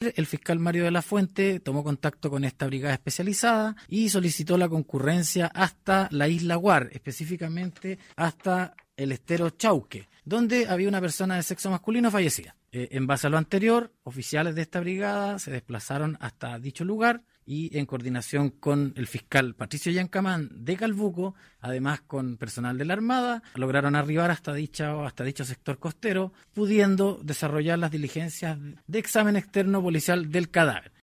el fiscal Mario de la Fuente tomó contacto con esta brigada especializada y solicitó la concurrencia hasta la isla Guar, específicamente hasta el estero Chauque, donde había una persona de sexo masculino fallecida. Eh, en base a lo anterior, oficiales de esta brigada se desplazaron hasta dicho lugar y en coordinación con el fiscal Patricio Yancamán de Calbuco, además con personal de la Armada, lograron arribar hasta, dicha, hasta dicho sector costero, pudiendo desarrollar las diligencias de examen externo policial del cadáver.